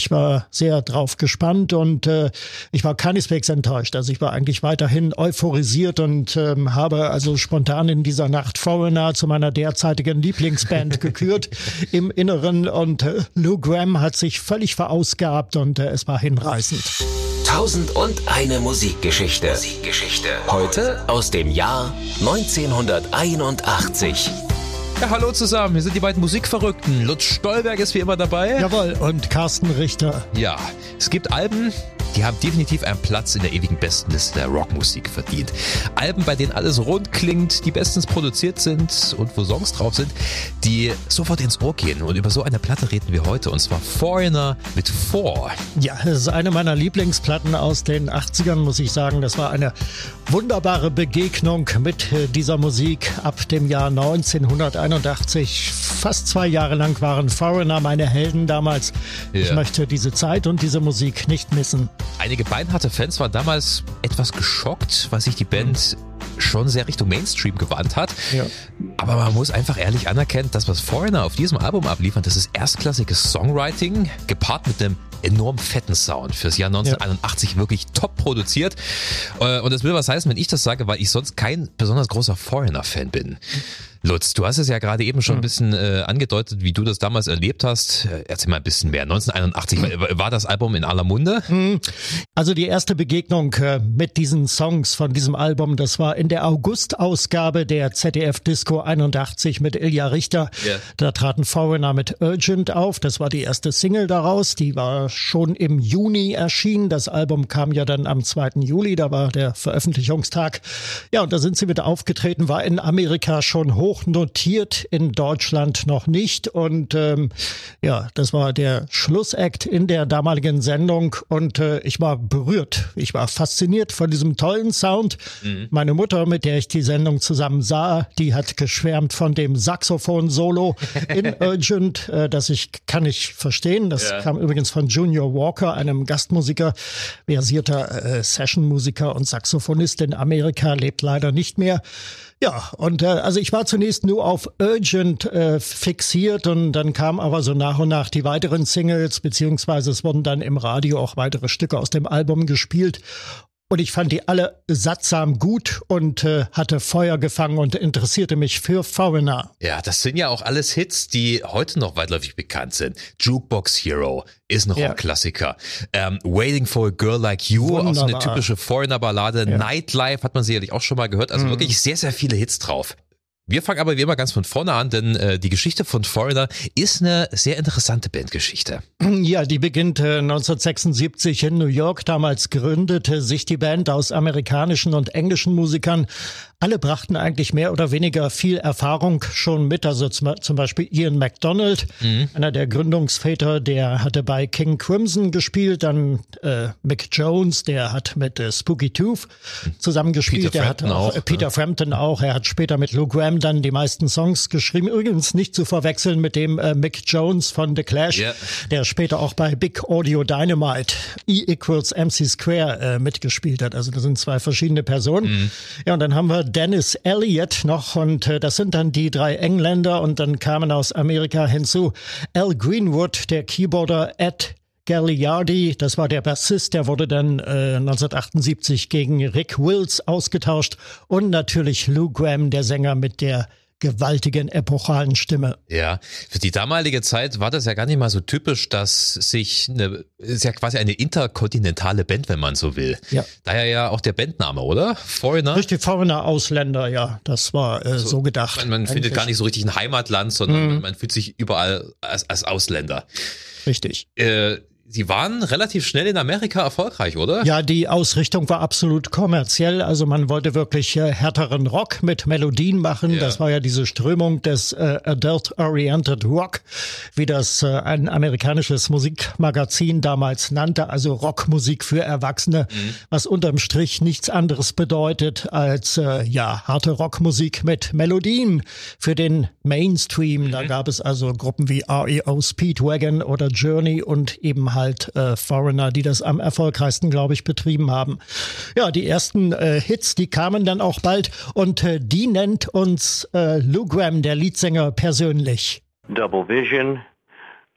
ich war sehr drauf gespannt und äh, ich war keineswegs enttäuscht. Also ich war eigentlich weiterhin euphorisiert und ähm, habe also spontan in dieser Nacht Foreigner zu meiner derzeitigen Lieblingsband gekürt im Inneren und äh, Lou Graham hat sich völlig verausgabt und äh, es war hinreißend. Tausend und eine Musikgeschichte. Musikgeschichte. Heute aus dem Jahr 1981. Ja, hallo zusammen, wir sind die beiden Musikverrückten. Lutz Stolberg ist wie immer dabei. Jawohl, und Carsten Richter. Ja, es gibt Alben, die haben definitiv einen Platz in der ewigen Bestenliste der Rockmusik verdient. Alben, bei denen alles rund klingt, die bestens produziert sind und wo Songs drauf sind, die sofort ins Ohr gehen. Und über so eine Platte reden wir heute, und zwar Foreigner mit Four. Ja, das ist eine meiner Lieblingsplatten aus den 80ern, muss ich sagen. Das war eine wunderbare Begegnung mit äh, dieser Musik ab dem Jahr 1981. Fast zwei Jahre lang waren Foreigner meine Helden damals. Ja. Ich möchte diese Zeit und diese Musik nicht missen. Einige beinharte Fans waren damals etwas geschockt, weil sich die Band schon sehr Richtung Mainstream gewandt hat. Ja. Aber man muss einfach ehrlich anerkennen, das, was Foreigner auf diesem Album abliefern, das ist erstklassiges Songwriting, gepaart mit einem enorm fetten Sound. Fürs Jahr 1981 ja. wirklich top produziert. Äh, und das will was heißen, wenn ich das sage, weil ich sonst kein besonders großer Foreigner-Fan bin. Lutz, du hast es ja gerade eben schon ein hm. bisschen äh, angedeutet, wie du das damals erlebt hast. Äh, erzähl mal ein bisschen mehr. 1981 hm. war das Album in aller Munde? Hm. Also die erste Begegnung äh, mit diesen Songs von diesem Album, das war in der August-Ausgabe der ZDF Disco 81 mit Ilja Richter. Yeah. Da traten Foreigner mit Urgent auf. Das war die erste Single daraus. Die war schon im Juni erschienen. Das Album kam ja dann am 2. Juli. Da war der Veröffentlichungstag. Ja, und da sind sie wieder aufgetreten. War in Amerika schon hoch hoch notiert, in Deutschland noch nicht. Und ähm, ja, das war der Schlussakt in der damaligen Sendung und äh, ich war berührt. Ich war fasziniert von diesem tollen Sound. Mhm. Meine Mutter, mit der ich die Sendung zusammen sah, die hat geschwärmt von dem Saxophon-Solo in Urgent, äh, das ich kann ich verstehen. Das ja. kam übrigens von Junior Walker, einem Gastmusiker, versierter äh, Session-Musiker und Saxophonist in Amerika, lebt leider nicht mehr. Ja, und äh, also ich war zunächst nur auf Urgent äh, fixiert und dann kamen aber so nach und nach die weiteren Singles, beziehungsweise es wurden dann im Radio auch weitere Stücke aus dem Album gespielt. Und ich fand die alle sattsam gut und äh, hatte Feuer gefangen und interessierte mich für Foreigner. Ja, das sind ja auch alles Hits, die heute noch weitläufig bekannt sind. Jukebox Hero ist ein Rockklassiker. Ja. Ähm, Waiting for a Girl Like You, Wunderbar. auch so eine typische Foreigner-Ballade. Ja. Nightlife hat man sicherlich auch schon mal gehört. Also mhm. wirklich sehr, sehr viele Hits drauf. Wir fangen aber wie immer ganz von vorne an, denn äh, die Geschichte von Foreigner ist eine sehr interessante Bandgeschichte. Ja, die beginnt äh, 1976 in New York. Damals gründete sich die Band aus amerikanischen und englischen Musikern. Alle brachten eigentlich mehr oder weniger viel Erfahrung schon mit. Also zum, Beispiel Ian MacDonald, mhm. einer der Gründungsväter, der hatte bei King Crimson gespielt. Dann äh, Mick Jones, der hat mit äh, Spooky Tooth zusammengespielt. Peter der hat auch, äh, Peter ja. Frampton auch. Er hat später mit Lou Graham dann die meisten Songs geschrieben. Übrigens nicht zu verwechseln mit dem äh, Mick Jones von The Clash, yeah. der später auch bei Big Audio Dynamite E equals MC Square äh, mitgespielt hat. Also das sind zwei verschiedene Personen. Mhm. Ja, und dann haben wir Dennis Elliott noch und äh, das sind dann die drei Engländer und dann kamen aus Amerika hinzu Al Greenwood, der Keyboarder Ed Gagliardi, das war der Bassist, der wurde dann äh, 1978 gegen Rick Wills ausgetauscht und natürlich Lou Graham, der Sänger mit der gewaltigen epochalen Stimme. Ja, für die damalige Zeit war das ja gar nicht mal so typisch, dass sich eine, ist ja quasi eine interkontinentale Band, wenn man so will. Ja. Daher ja auch der Bandname, oder? Foreigner? Richtig, Foreigner, Ausländer, ja, das war äh, so, so, gedacht. Man, man findet gar nicht so richtig ein Heimatland, sondern mhm. man, man, fühlt sich überall als, als Ausländer. Richtig. Äh, Sie waren relativ schnell in Amerika erfolgreich, oder? Ja, die Ausrichtung war absolut kommerziell. Also man wollte wirklich äh, härteren Rock mit Melodien machen. Ja. Das war ja diese Strömung des äh, Adult-Oriented Rock, wie das äh, ein amerikanisches Musikmagazin damals nannte. Also Rockmusik für Erwachsene, mhm. was unterm Strich nichts anderes bedeutet als äh, ja harte Rockmusik mit Melodien für den Mainstream. Mhm. Da gab es also Gruppen wie REO Speedwagon oder Journey und eben halt äh, Foreigner, die das am erfolgreichsten, glaube ich, betrieben haben. Ja, die ersten äh, Hits, die kamen dann auch bald und äh, die nennt uns äh, Lou Graham, der Leadsänger, persönlich. Double Vision,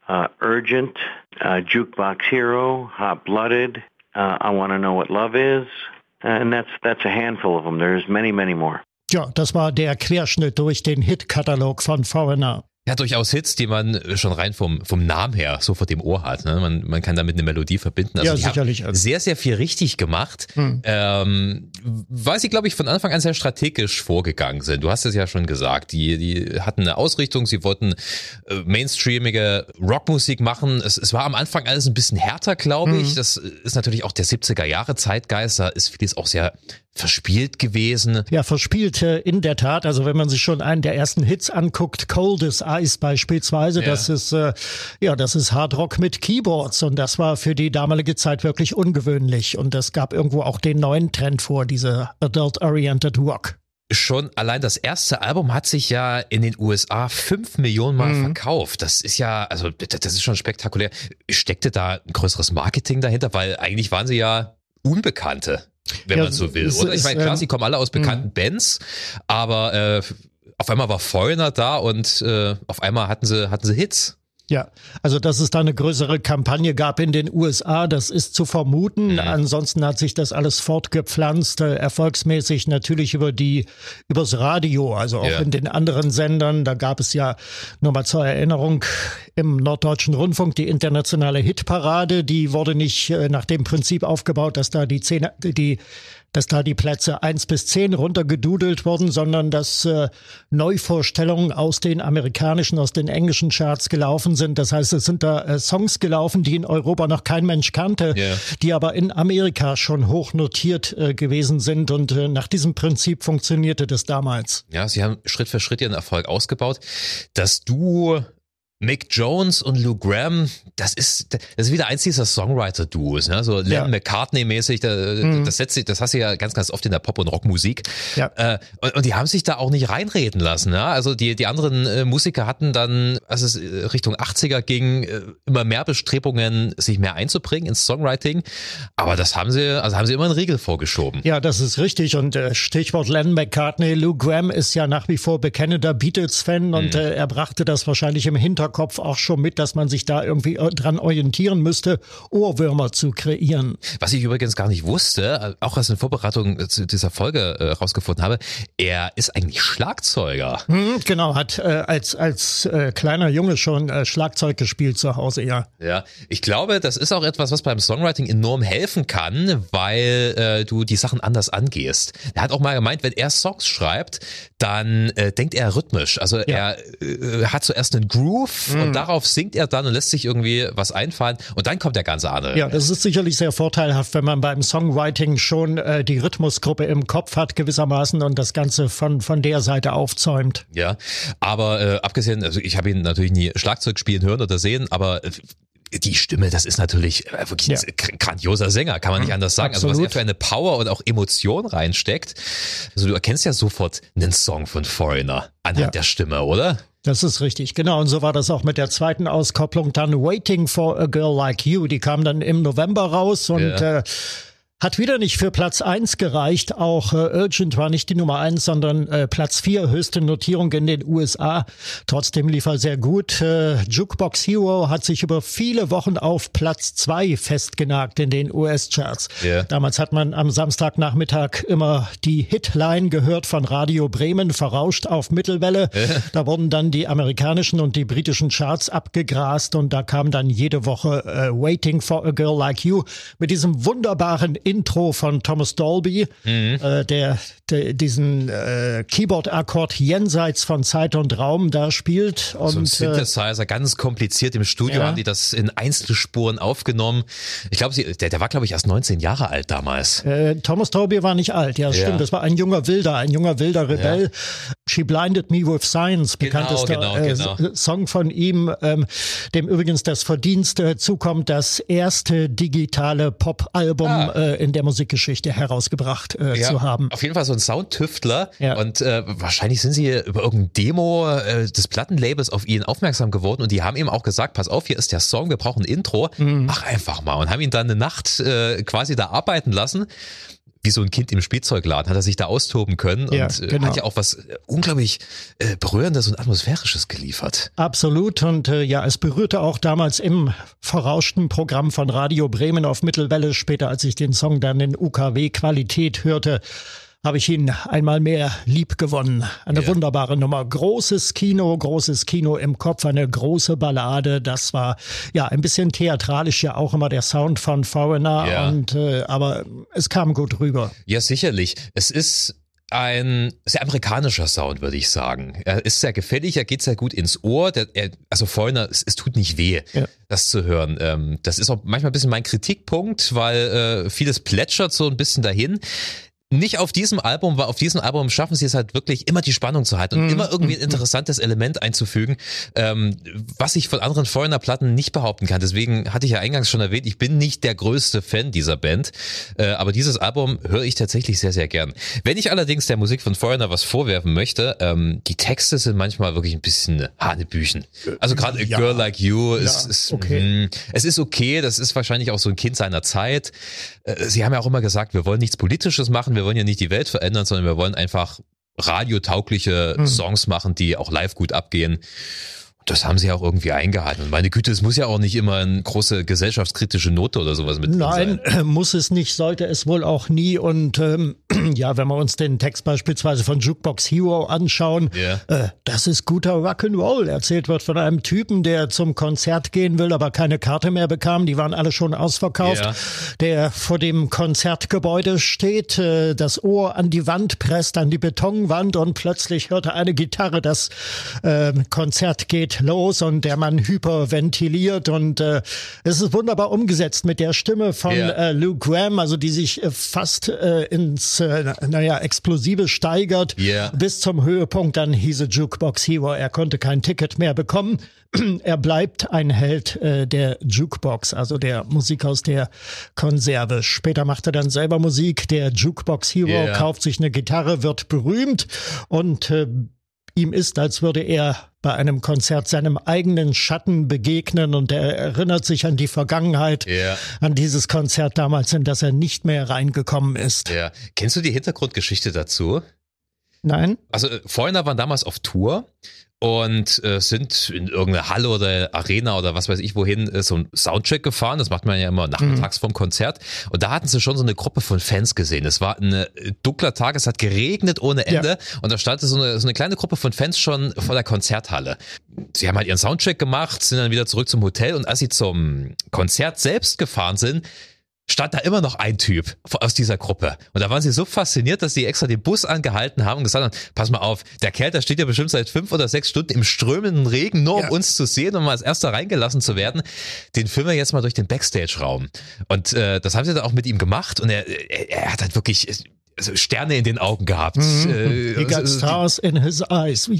uh, Urgent, uh, Jukebox Hero, Hot Blooded, uh, I Want to Know What Love Is, and that's that's a handful of them. There's many, many more. Ja, das war der Querschnitt durch den Hitkatalog von Foreigner. Ja, durchaus Hits, die man schon rein vom, vom Namen her sofort im Ohr hat. Ne? Man, man kann damit eine Melodie verbinden. Also ja, sicherlich. Also. Sehr, sehr viel richtig gemacht, hm. ähm, weil sie, glaube ich, von Anfang an sehr strategisch vorgegangen sind. Du hast es ja schon gesagt. Die, die hatten eine Ausrichtung, sie wollten äh, mainstreamige Rockmusik machen. Es, es war am Anfang alles ein bisschen härter, glaube ich. Hm. Das ist natürlich auch der 70er Jahre Zeitgeist. Da ist vieles auch sehr verspielt gewesen. Ja, verspielt äh, in der Tat. Also wenn man sich schon einen der ersten Hits anguckt, Coldest Ice beispielsweise, ja. das ist äh, ja, das ist Hard Rock mit Keyboards und das war für die damalige Zeit wirklich ungewöhnlich und das gab irgendwo auch den neuen Trend vor, diese Adult Oriented Rock schon allein das erste Album hat sich ja in den USA fünf Millionen Mal mhm. verkauft. Das ist ja, also das ist schon spektakulär. Steckte da ein größeres Marketing dahinter? Weil eigentlich waren sie ja Unbekannte wenn ja, man so will. Oder? Ich meine, klar, ähm, sie kommen alle aus bekannten mh. Bands, aber äh, auf einmal war Foreigner da und äh, auf einmal hatten sie, hatten sie Hits. Ja, also dass es da eine größere Kampagne gab in den USA, das ist zu vermuten. Mhm. Ansonsten hat sich das alles fortgepflanzt, äh, erfolgsmäßig natürlich über die übers Radio, also auch ja. in den anderen Sendern. Da gab es ja nur mal zur Erinnerung im Norddeutschen Rundfunk die internationale Hitparade. Die wurde nicht äh, nach dem Prinzip aufgebaut, dass da die Zehn, die dass da die Plätze eins bis zehn runtergedudelt wurden, sondern dass äh, Neuvorstellungen aus den amerikanischen, aus den englischen Charts gelaufen sind. Das heißt, es sind da äh, Songs gelaufen, die in Europa noch kein Mensch kannte, yeah. die aber in Amerika schon hoch notiert äh, gewesen sind. Und äh, nach diesem Prinzip funktionierte das damals. Ja, sie haben Schritt für Schritt ihren Erfolg ausgebaut. Dass du Mick Jones und Lou Graham, das ist, das ist wieder eins dieser Songwriter-Duos, ne? so Lennon ja. McCartney-mäßig, da, mhm. das setzt sich, das hast du ja ganz, ganz oft in der Pop- und Rockmusik. Ja. Äh, und, und, die haben sich da auch nicht reinreden lassen. Ne? Also die, die anderen äh, Musiker hatten dann, als es äh, Richtung 80er ging, äh, immer mehr Bestrebungen, sich mehr einzubringen ins Songwriting. Aber das haben sie, also haben sie immer einen Riegel vorgeschoben. Ja, das ist richtig. Und äh, Stichwort Lennon McCartney, Lou Graham ist ja nach wie vor bekennender Beatles-Fan und mhm. äh, er brachte das wahrscheinlich im Hintergrund Hinterkopf auch schon mit, dass man sich da irgendwie äh, dran orientieren müsste, Ohrwürmer zu kreieren. Was ich übrigens gar nicht wusste, auch als eine Vorbereitung zu dieser Folge äh, rausgefunden habe, er ist eigentlich Schlagzeuger. Hm, genau, hat äh, als, als äh, kleiner Junge schon äh, Schlagzeug gespielt zu Hause, ja. Ja, ich glaube, das ist auch etwas, was beim Songwriting enorm helfen kann, weil äh, du die Sachen anders angehst. Er hat auch mal gemeint, wenn er Songs schreibt, dann äh, denkt er rhythmisch. Also ja. er äh, hat zuerst einen Groove, mhm. und darauf singt er dann und lässt sich irgendwie was einfallen und dann kommt der ganze andere. Ja, das ist sicherlich sehr vorteilhaft, wenn man beim Songwriting schon äh, die Rhythmusgruppe im Kopf hat gewissermaßen und das Ganze von, von der Seite aufzäumt. Ja, aber äh, abgesehen, also ich habe ihn natürlich nie Schlagzeug spielen hören oder sehen, aber äh, die Stimme, das ist natürlich äh, wirklich ja. ein grandioser Sänger, kann man nicht anders sagen. Absolut. Also was er für eine Power und auch Emotion reinsteckt. Also du erkennst ja sofort einen Song von Foreigner anhand ja. der Stimme, oder? Das ist richtig, genau. Und so war das auch mit der zweiten Auskopplung dann Waiting for a Girl Like You. Die kam dann im November raus und ja. äh, hat wieder nicht für Platz eins gereicht. Auch äh, Urgent war nicht die Nummer eins, sondern äh, Platz vier höchste Notierung in den USA. Trotzdem lief er sehr gut. Äh, Jukebox Hero hat sich über viele Wochen auf Platz zwei festgenagt in den US-Charts. Yeah. Damals hat man am Samstagnachmittag immer die Hitline gehört von Radio Bremen, verrauscht auf Mittelwelle. Yeah. Da wurden dann die amerikanischen und die britischen Charts abgegrast und da kam dann jede Woche äh, Waiting for a Girl Like You mit diesem wunderbaren Intro von Thomas Dolby, mhm. äh, der, der diesen äh, Keyboard-Akkord jenseits von Zeit und Raum da spielt. Und, so ein äh, Synthesizer, äh, ganz kompliziert. Im Studio ja. haben die das in Einzelspuren aufgenommen. Ich glaube, der, der war, glaube ich, erst 19 Jahre alt damals. Äh, Thomas Dolby war nicht alt, ja, ja, stimmt. Das war ein junger Wilder, ein junger wilder Rebell. Ja. She Blinded Me with Science, genau, bekanntester genau, genau, genau. Song von ihm, ähm, dem übrigens das Verdienst äh, zukommt, das erste digitale Pop-Album ah. Äh, in der Musikgeschichte herausgebracht äh, ja, zu haben. Auf jeden Fall so ein Soundtüftler ja. und äh, wahrscheinlich sind sie über irgendein Demo äh, des Plattenlabels auf ihn aufmerksam geworden und die haben ihm auch gesagt, pass auf, hier ist der Song, wir brauchen ein Intro, mhm. mach einfach mal und haben ihn dann eine Nacht äh, quasi da arbeiten lassen wie so ein Kind im Spielzeugladen, hat er sich da austoben können ja, und äh, genau. hat ja auch was äh, unglaublich äh, Berührendes und Atmosphärisches geliefert. Absolut und äh, ja, es berührte auch damals im verrauschten Programm von Radio Bremen auf Mittelwelle, später als ich den Song dann in UKW Qualität hörte, habe ich ihn einmal mehr lieb gewonnen. Eine ja. wunderbare Nummer. Großes Kino, großes Kino im Kopf, eine große Ballade. Das war ja ein bisschen theatralisch ja auch immer der Sound von Foreigner ja. und äh, aber es kam gut rüber. Ja, sicherlich. Es ist ein sehr amerikanischer Sound, würde ich sagen. Er ist sehr gefällig, er geht sehr gut ins Ohr. Der, er, also Foreigner, es, es, tut nicht weh, ja. das zu hören. Ähm, das ist auch manchmal ein bisschen mein Kritikpunkt, weil äh, vieles plätschert so ein bisschen dahin nicht auf diesem Album, weil auf diesem Album schaffen sie es halt wirklich immer die Spannung zu halten und mm. immer irgendwie ein mhm. interessantes Element einzufügen, ähm, was ich von anderen Foreigner-Platten nicht behaupten kann. Deswegen hatte ich ja eingangs schon erwähnt, ich bin nicht der größte Fan dieser Band, äh, aber dieses Album höre ich tatsächlich sehr, sehr gern. Wenn ich allerdings der Musik von Foreigner was vorwerfen möchte, ähm, die Texte sind manchmal wirklich ein bisschen Hanebüchen. Also gerade ja. A Girl Like You ist, ja, ist okay. mh, es ist okay, das ist wahrscheinlich auch so ein Kind seiner Zeit. Äh, sie haben ja auch immer gesagt, wir wollen nichts Politisches machen, wir wollen ja nicht die Welt verändern, sondern wir wollen einfach radiotaugliche mhm. Songs machen, die auch live gut abgehen. Das haben sie auch irgendwie eingehalten. Und meine Güte, es muss ja auch nicht immer eine große gesellschaftskritische Note oder sowas mit Nein, sein. Äh, muss es nicht, sollte es wohl auch nie. Und ähm, ja, wenn wir uns den Text beispielsweise von Jukebox Hero anschauen, yeah. äh, das ist guter Rock'n'Roll. Erzählt wird von einem Typen, der zum Konzert gehen will, aber keine Karte mehr bekam. Die waren alle schon ausverkauft. Yeah. Der vor dem Konzertgebäude steht, äh, das Ohr an die Wand presst, an die Betonwand und plötzlich hört er eine Gitarre. Das äh, Konzert geht los und der Mann hyperventiliert und äh, es ist wunderbar umgesetzt mit der Stimme von yeah. äh, Luke Graham, also die sich äh, fast äh, ins, äh, naja, Explosive steigert yeah. bis zum Höhepunkt. Dann hieß es Jukebox Hero, er konnte kein Ticket mehr bekommen. er bleibt ein Held äh, der Jukebox, also der Musik aus der Konserve. Später macht er dann selber Musik. Der Jukebox Hero yeah. kauft sich eine Gitarre, wird berühmt und äh, ihm ist, als würde er bei einem Konzert seinem eigenen Schatten begegnen und er erinnert sich an die Vergangenheit, ja. an dieses Konzert damals, in das er nicht mehr reingekommen ist. Ja. Kennst du die Hintergrundgeschichte dazu? Nein. Also äh, Foreigner waren damals auf Tour und äh, sind in irgendeine Halle oder Arena oder was weiß ich wohin äh, so ein Soundcheck gefahren. Das macht man ja immer nachmittags mhm. vom Konzert. Und da hatten sie schon so eine Gruppe von Fans gesehen. Es war ein äh, dunkler Tag, es hat geregnet ohne Ende ja. und da stand so eine, so eine kleine Gruppe von Fans schon vor der Konzerthalle. Sie haben halt ihren Soundcheck gemacht, sind dann wieder zurück zum Hotel und als sie zum Konzert selbst gefahren sind, stand da immer noch ein Typ aus dieser Gruppe. Und da waren sie so fasziniert, dass sie extra den Bus angehalten haben und gesagt haben, pass mal auf, der Kerl, der steht ja bestimmt seit fünf oder sechs Stunden im strömenden Regen, nur ja. um uns zu sehen, um als erster reingelassen zu werden. Den filmen wir jetzt mal durch den Backstage-Raum. Und äh, das haben sie dann auch mit ihm gemacht und er, er, er hat halt wirklich also Sterne in den Augen gehabt. Mhm. Äh, He got also stars in his eyes.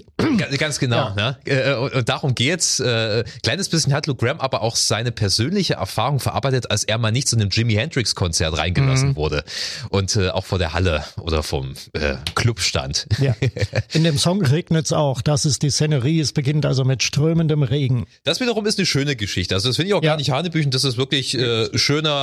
Ganz genau. Ja. Ne? Äh, und darum geht's. Äh, kleines bisschen hat Luke Graham aber auch seine persönliche Erfahrung verarbeitet, als er mal nicht zu einem Jimi Hendrix Konzert reingelassen mhm. wurde und äh, auch vor der Halle oder vom äh, Club stand. Ja. In dem Song regnet's auch. Das ist die Szenerie. Es beginnt also mit strömendem Regen. Das wiederum ist eine schöne Geschichte. Also das finde ich auch ja. gar nicht Hanebüchen. Das ist wirklich äh, schöner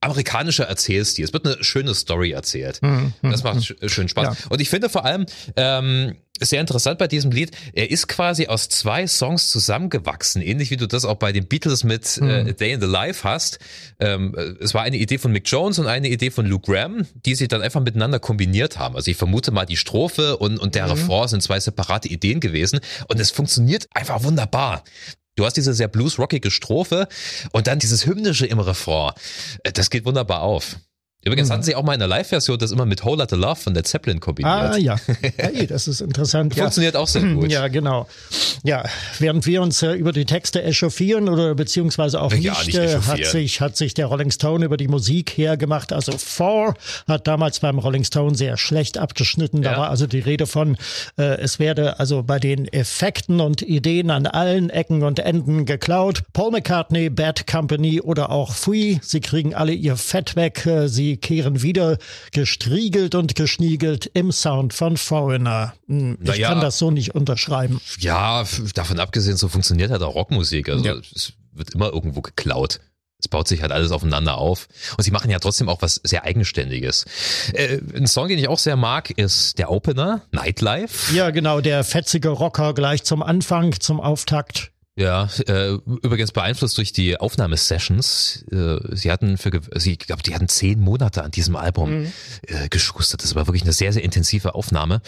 amerikanischer Erzählstil. Es wird eine schöne Story erzählt erzählt. Mhm. Das macht mhm. schön Spaß. Ja. Und ich finde vor allem ähm, sehr interessant bei diesem Lied, er ist quasi aus zwei Songs zusammengewachsen, ähnlich wie du das auch bei den Beatles mit äh, mhm. äh, Day in the Life hast. Ähm, es war eine Idee von Mick Jones und eine Idee von Luke Graham, die sie dann einfach miteinander kombiniert haben. Also ich vermute mal, die Strophe und, und der mhm. Refrain sind zwei separate Ideen gewesen und es funktioniert einfach wunderbar. Du hast diese sehr blues-rockige Strophe und dann dieses hymnische im Refrain. Äh, das geht wunderbar auf. Übrigens mhm. hatten sie auch mal in der Live-Version das immer mit Whole Lotta Love von der Zeppelin kombiniert. Ah ja, hey, das ist interessant. Funktioniert ja. auch sehr gut. Ja, genau. Ja, während wir uns äh, über die Texte echauffieren oder beziehungsweise auch ja, nicht, äh, hat sich hat sich der Rolling Stone über die Musik hergemacht. Also Four hat damals beim Rolling Stone sehr schlecht abgeschnitten. Da ja. war also die Rede von, äh, es werde also bei den Effekten und Ideen an allen Ecken und Enden geklaut. Paul McCartney, Bad Company oder auch Free, sie kriegen alle ihr Fett weg. Äh, sie kehren wieder gestriegelt und geschniegelt im Sound von Foreigner. Hm, ich naja, kann das so nicht unterschreiben. Ja, davon abgesehen, so funktioniert halt auch Rockmusik. Also ja. es wird immer irgendwo geklaut. Es baut sich halt alles aufeinander auf. Und sie machen ja trotzdem auch was sehr Eigenständiges. Äh, ein Song, den ich auch sehr mag, ist der Opener, Nightlife. Ja, genau, der fetzige Rocker gleich zum Anfang, zum Auftakt. Ja, äh, übrigens beeinflusst durch die Aufnahmesessions. Äh, sie hatten für, sie glaube, die hatten zehn Monate an diesem Album mhm. äh, geschustert. Das war wirklich eine sehr, sehr intensive Aufnahme.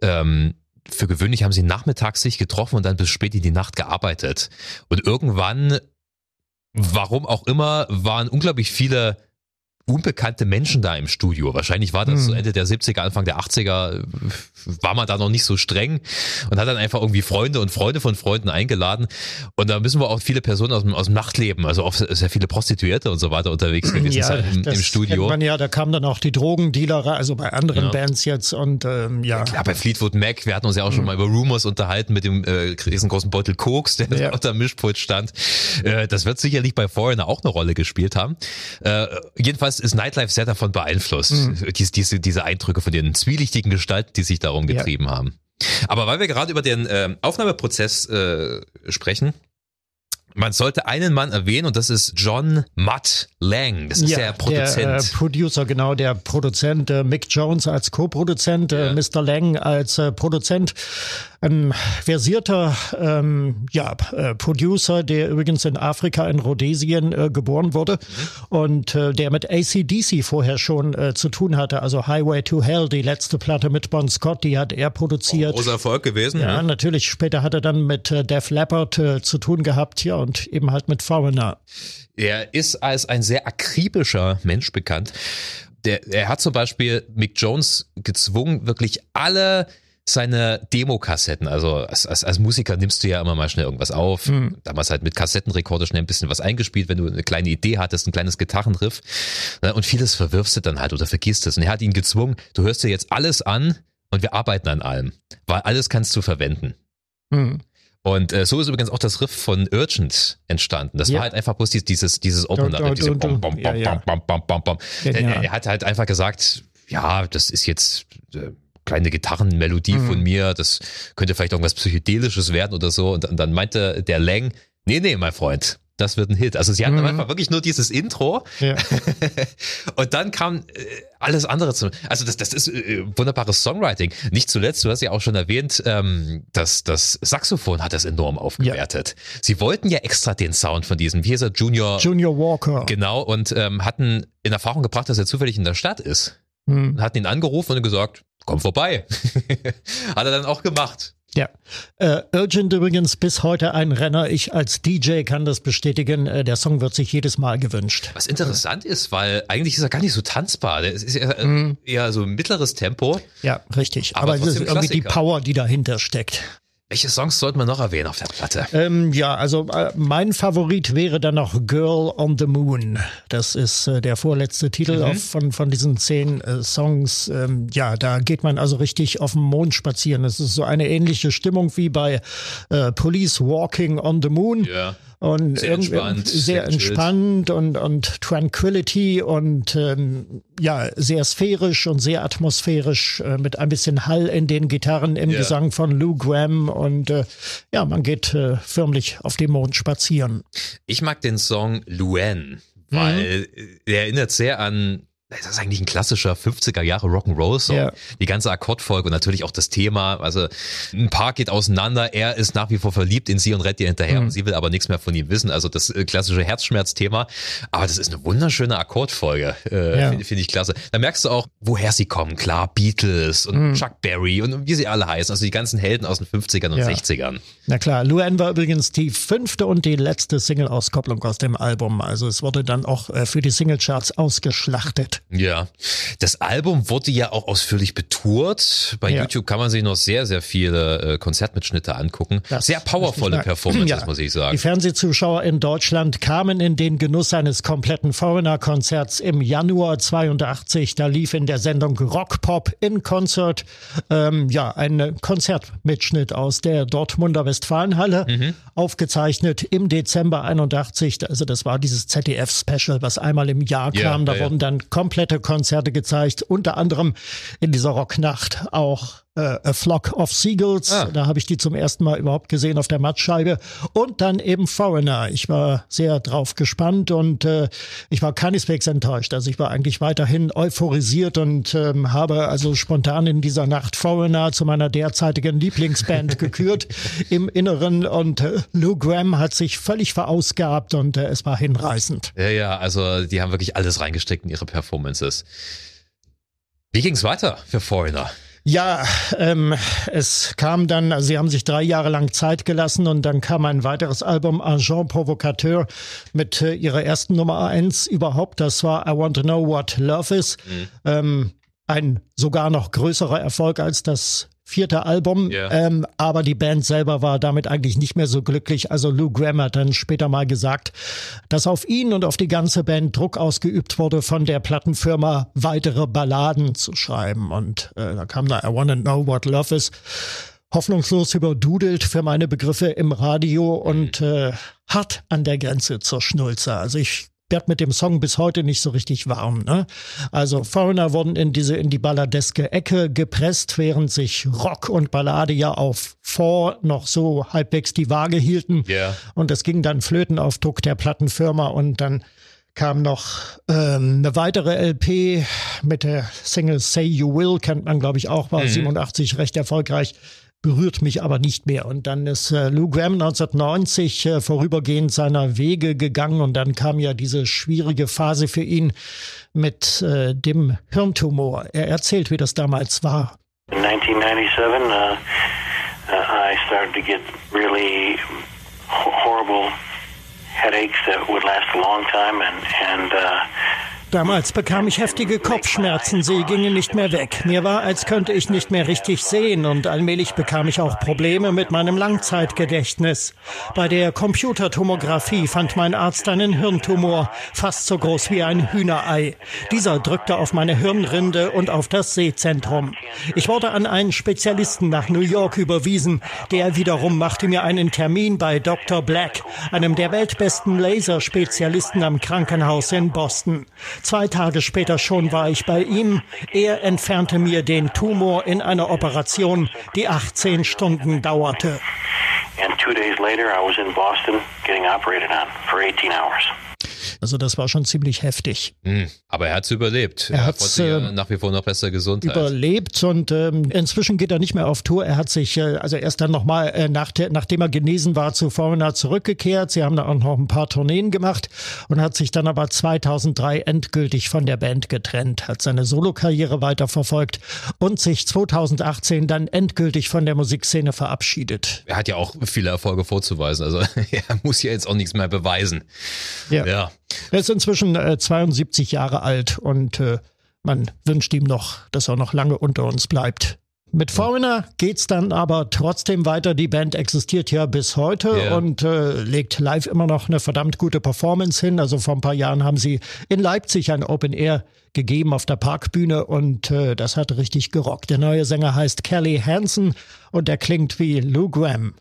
Ähm, für gewöhnlich haben sie nachmittags sich getroffen und dann bis spät in die Nacht gearbeitet. Und irgendwann, warum auch immer, waren unglaublich viele unbekannte Menschen da im Studio. Wahrscheinlich war das hm. Ende der 70er, Anfang der 80er, war man da noch nicht so streng und hat dann einfach irgendwie Freunde und Freunde von Freunden eingeladen. Und da müssen wir auch viele Personen aus dem, aus dem Nachtleben, also auch sehr viele Prostituierte und so weiter unterwegs gewesen ja, sein im, im Studio. Man ja, da kamen dann auch die Drogendealer, also bei anderen ja. Bands jetzt und ähm, ja. Klar, bei Fleetwood Mac, wir hatten uns ja auch schon hm. mal über Rumors unterhalten mit dem äh, riesengroßen Beutel Koks, der ja. auf der Mischpult stand. Äh, das wird sicherlich bei Foreigner auch eine Rolle gespielt haben. Äh, jedenfalls ist Nightlife sehr davon beeinflusst. Mhm. Diese, diese, diese Eindrücke von den zwielichtigen Gestalten, die sich darum getrieben ja. haben. Aber weil wir gerade über den äh, Aufnahmeprozess äh, sprechen, man sollte einen Mann erwähnen und das ist John Mutt Lang. Das ist ja, der Produzent. Der äh, Producer, genau, der Produzent. Äh, Mick Jones als Co-Produzent, äh, ja. Mr. Lang als äh, Produzent ein versierter ähm, ja, äh, Producer, der übrigens in Afrika, in Rhodesien äh, geboren wurde mhm. und äh, der mit ACDC vorher schon äh, zu tun hatte. Also Highway to Hell, die letzte Platte mit Bon Scott, die hat er produziert. Oh, großer Erfolg gewesen. Ja, ja, natürlich. Später hat er dann mit äh, Def Leppard äh, zu tun gehabt, ja, und eben halt mit Foreigner. Er ist als ein sehr akribischer Mensch bekannt. Der, er hat zum Beispiel Mick Jones gezwungen, wirklich alle seine Demokassetten. Also als, als, als Musiker nimmst du ja immer mal schnell irgendwas auf. Mhm. Damals halt mit Kassettenrekorder schnell ein bisschen was eingespielt, wenn du eine kleine Idee hattest, ein kleines Gitarrenriff. Ne, und vieles verwirfst du dann halt oder vergisst es. Und er hat ihn gezwungen, du hörst dir jetzt alles an und wir arbeiten an allem. Weil alles kannst du verwenden. Mhm. Und äh, so ist übrigens auch das Riff von Urgent entstanden. Das ja. war halt einfach bloß dieses, dieses Opener. Diese bom, bom, bom, bom, bom, bom, bom, er, er hat halt einfach gesagt, ja, das ist jetzt äh, kleine Gitarrenmelodie mhm. von mir, das könnte vielleicht irgendwas Psychedelisches werden oder so. Und, dann meinte der Lang, nee, nee, mein Freund, das wird ein Hit. Also sie hatten mhm. einfach wirklich nur dieses Intro ja. und dann kam äh, alles andere zu. Also das, das ist äh, wunderbares Songwriting. Nicht zuletzt, du hast ja auch schon erwähnt, ähm, dass das Saxophon hat das enorm aufgewertet. Ja. Sie wollten ja extra den Sound von diesem, wie hieß er, Junior Junior Walker. Genau und ähm, hatten in Erfahrung gebracht, dass er zufällig in der Stadt ist. Mhm. Hatten ihn angerufen und gesagt, komm vorbei. Hat er dann auch gemacht. Ja. Äh, Urgent übrigens bis heute ein Renner. Ich als DJ kann das bestätigen. Äh, der Song wird sich jedes Mal gewünscht. Was interessant ist, weil eigentlich ist er gar nicht so tanzbar. Es ist eher, mm. eher so ein mittleres Tempo. Ja, richtig. Aber, Aber es ist irgendwie die Power, die dahinter steckt. Welche Songs sollten wir noch erwähnen auf der Platte? Ähm, ja, also äh, mein Favorit wäre dann noch Girl on the Moon. Das ist äh, der vorletzte Titel mhm. auf, von, von diesen zehn äh, Songs. Ähm, ja, da geht man also richtig auf dem Mond spazieren. Es ist so eine ähnliche Stimmung wie bei äh, Police Walking on the Moon. Ja und sehr entspannt, sehr, entspannt und, und Tranquility und ähm, ja, sehr sphärisch und sehr atmosphärisch äh, mit ein bisschen Hall in den Gitarren im yeah. Gesang von Lou Graham und äh, ja, man geht äh, förmlich auf dem Mond spazieren. Ich mag den Song Luan, weil mhm. er erinnert sehr an das ist eigentlich ein klassischer 50er Jahre Rock'n'Roll-Song. Ja. Die ganze Akkordfolge und natürlich auch das Thema. Also ein Paar geht auseinander, er ist nach wie vor verliebt in sie und rennt ihr hinterher mhm. und sie will aber nichts mehr von ihm wissen. Also das äh, klassische Herzschmerzthema. Aber das ist eine wunderschöne Akkordfolge. Äh, ja. Finde find ich klasse. Da merkst du auch, woher sie kommen. Klar, Beatles und mhm. Chuck Berry und wie sie alle heißen. Also die ganzen Helden aus den 50ern und ja. 60ern. Na klar, Luan war übrigens die fünfte und die letzte Single-Auskopplung aus dem Album. Also es wurde dann auch äh, für die Singlecharts ausgeschlachtet. Ja, das Album wurde ja auch ausführlich betourt. Bei ja. YouTube kann man sich noch sehr, sehr viele äh, Konzertmitschnitte angucken. Das sehr powervolle Performances, ja. muss ich sagen. Die Fernsehzuschauer in Deutschland kamen in den Genuss eines kompletten Foreigner-Konzerts im Januar 82. Da lief in der Sendung Rock Pop in Concert ähm, ja ein Konzertmitschnitt aus der Dortmunder Westfalenhalle, mhm. aufgezeichnet im Dezember 81. Also das war dieses ZDF-Special, was einmal im Jahr kam. Ja, da wurden dann komplett komplette Konzerte gezeigt, unter anderem in dieser Rocknacht auch äh, A Flock of Seagulls. Ah. Da habe ich die zum ersten Mal überhaupt gesehen auf der Mattscheibe. Und dann eben Foreigner. Ich war sehr drauf gespannt und äh, ich war keineswegs enttäuscht. Also ich war eigentlich weiterhin euphorisiert und ähm, habe also spontan in dieser Nacht Foreigner zu meiner derzeitigen Lieblingsband gekürt im Inneren. Und äh, Lou Graham hat sich völlig verausgabt und äh, es war hinreißend. Ja, ja, also die haben wirklich alles reingesteckt in ihre Performances. Wie ging's weiter für Foreigner? Ja, ähm, es kam dann, also sie haben sich drei Jahre lang Zeit gelassen und dann kam ein weiteres Album, Agent Provocateur, mit äh, ihrer ersten Nummer eins überhaupt. Das war I Want to Know What Love Is. Mhm. Ähm, ein sogar noch größerer Erfolg als das vierte Album, yeah. ähm, aber die Band selber war damit eigentlich nicht mehr so glücklich. Also Lou Graham hat dann später mal gesagt, dass auf ihn und auf die ganze Band Druck ausgeübt wurde, von der Plattenfirma weitere Balladen zu schreiben. Und äh, da kam da I Wanna Know What Love Is hoffnungslos überdudelt für meine Begriffe im Radio und äh, hart an der Grenze zur Schnulze. Also ich werd mit dem Song bis heute nicht so richtig warm. Ne? Also Foreigner wurden in diese in die balladeske Ecke gepresst, während sich Rock und Ballade ja auf vor noch so halbwegs die Waage hielten. Yeah. Und es ging dann flöten auf Druck der Plattenfirma und dann kam noch ähm, eine weitere LP mit der Single Say You Will, kennt man glaube ich auch, war mhm. 87 recht erfolgreich berührt mich aber nicht mehr. Und dann ist äh, Lou Graham 1990 äh, vorübergehend seiner Wege gegangen und dann kam ja diese schwierige Phase für ihn mit äh, dem Hirntumor. Er erzählt, wie das damals war. In 1997, uh, uh, I started to get really horrible headaches that would last a long time and, and uh, Damals bekam ich heftige Kopfschmerzen, sie gingen nicht mehr weg. Mir war, als könnte ich nicht mehr richtig sehen und allmählich bekam ich auch Probleme mit meinem Langzeitgedächtnis. Bei der Computertomographie fand mein Arzt einen Hirntumor, fast so groß wie ein Hühnerei. Dieser drückte auf meine Hirnrinde und auf das Sehzentrum. Ich wurde an einen Spezialisten nach New York überwiesen. Der wiederum machte mir einen Termin bei Dr. Black, einem der weltbesten Laserspezialisten am Krankenhaus in Boston. Zwei Tage später schon war ich bei ihm. Er entfernte mir den Tumor in einer Operation, die 18 Stunden dauerte. And two days later I was in Boston getting operated on for 18 hours. Also das war schon ziemlich heftig. Mhm, aber er hat es überlebt. Er, er hat es äh, nach wie vor noch besser Gesundheit. Überlebt und ähm, inzwischen geht er nicht mehr auf Tour. Er hat sich äh, also erst dann nochmal, äh, nach nachdem er genesen war, zu Foreigner zurückgekehrt. Sie haben da auch noch ein paar Tourneen gemacht und hat sich dann aber 2003 endgültig von der Band getrennt, hat seine Solokarriere weiterverfolgt und sich 2018 dann endgültig von der Musikszene verabschiedet. Er hat ja auch viele Erfolge vorzuweisen. Also er muss ja jetzt auch nichts mehr beweisen. Ja. ja. Er ist inzwischen äh, 72 Jahre alt und äh, man wünscht ihm noch, dass er noch lange unter uns bleibt. Mit Foreigner geht's dann aber trotzdem weiter. Die Band existiert ja bis heute yeah. und äh, legt live immer noch eine verdammt gute Performance hin. Also vor ein paar Jahren haben sie in Leipzig ein Open Air gegeben auf der Parkbühne und äh, das hat richtig gerockt. Der neue Sänger heißt Kelly Hansen und er klingt wie Lou Graham.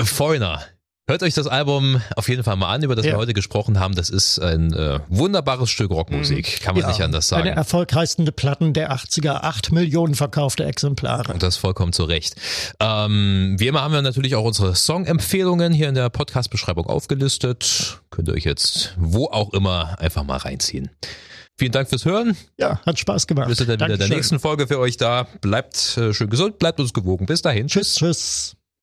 Foreigner Hört euch das Album auf jeden Fall mal an, über das ja. wir heute gesprochen haben. Das ist ein äh, wunderbares Stück Rockmusik, mhm. kann man ja. nicht anders sagen. Eine erfolgreichsten Platten der 80er, acht Millionen verkaufte Exemplare. Und das vollkommen zu Recht. Ähm, wie immer haben wir natürlich auch unsere Song-Empfehlungen hier in der Podcast-Beschreibung aufgelistet. Könnt ihr euch jetzt wo auch immer einfach mal reinziehen. Vielen Dank fürs Hören. Ja, hat Spaß gemacht. Wir sind dann wieder in der nächsten Folge für euch da. Bleibt äh, schön gesund, bleibt uns gewogen. Bis dahin. Tschüss. Tschüss.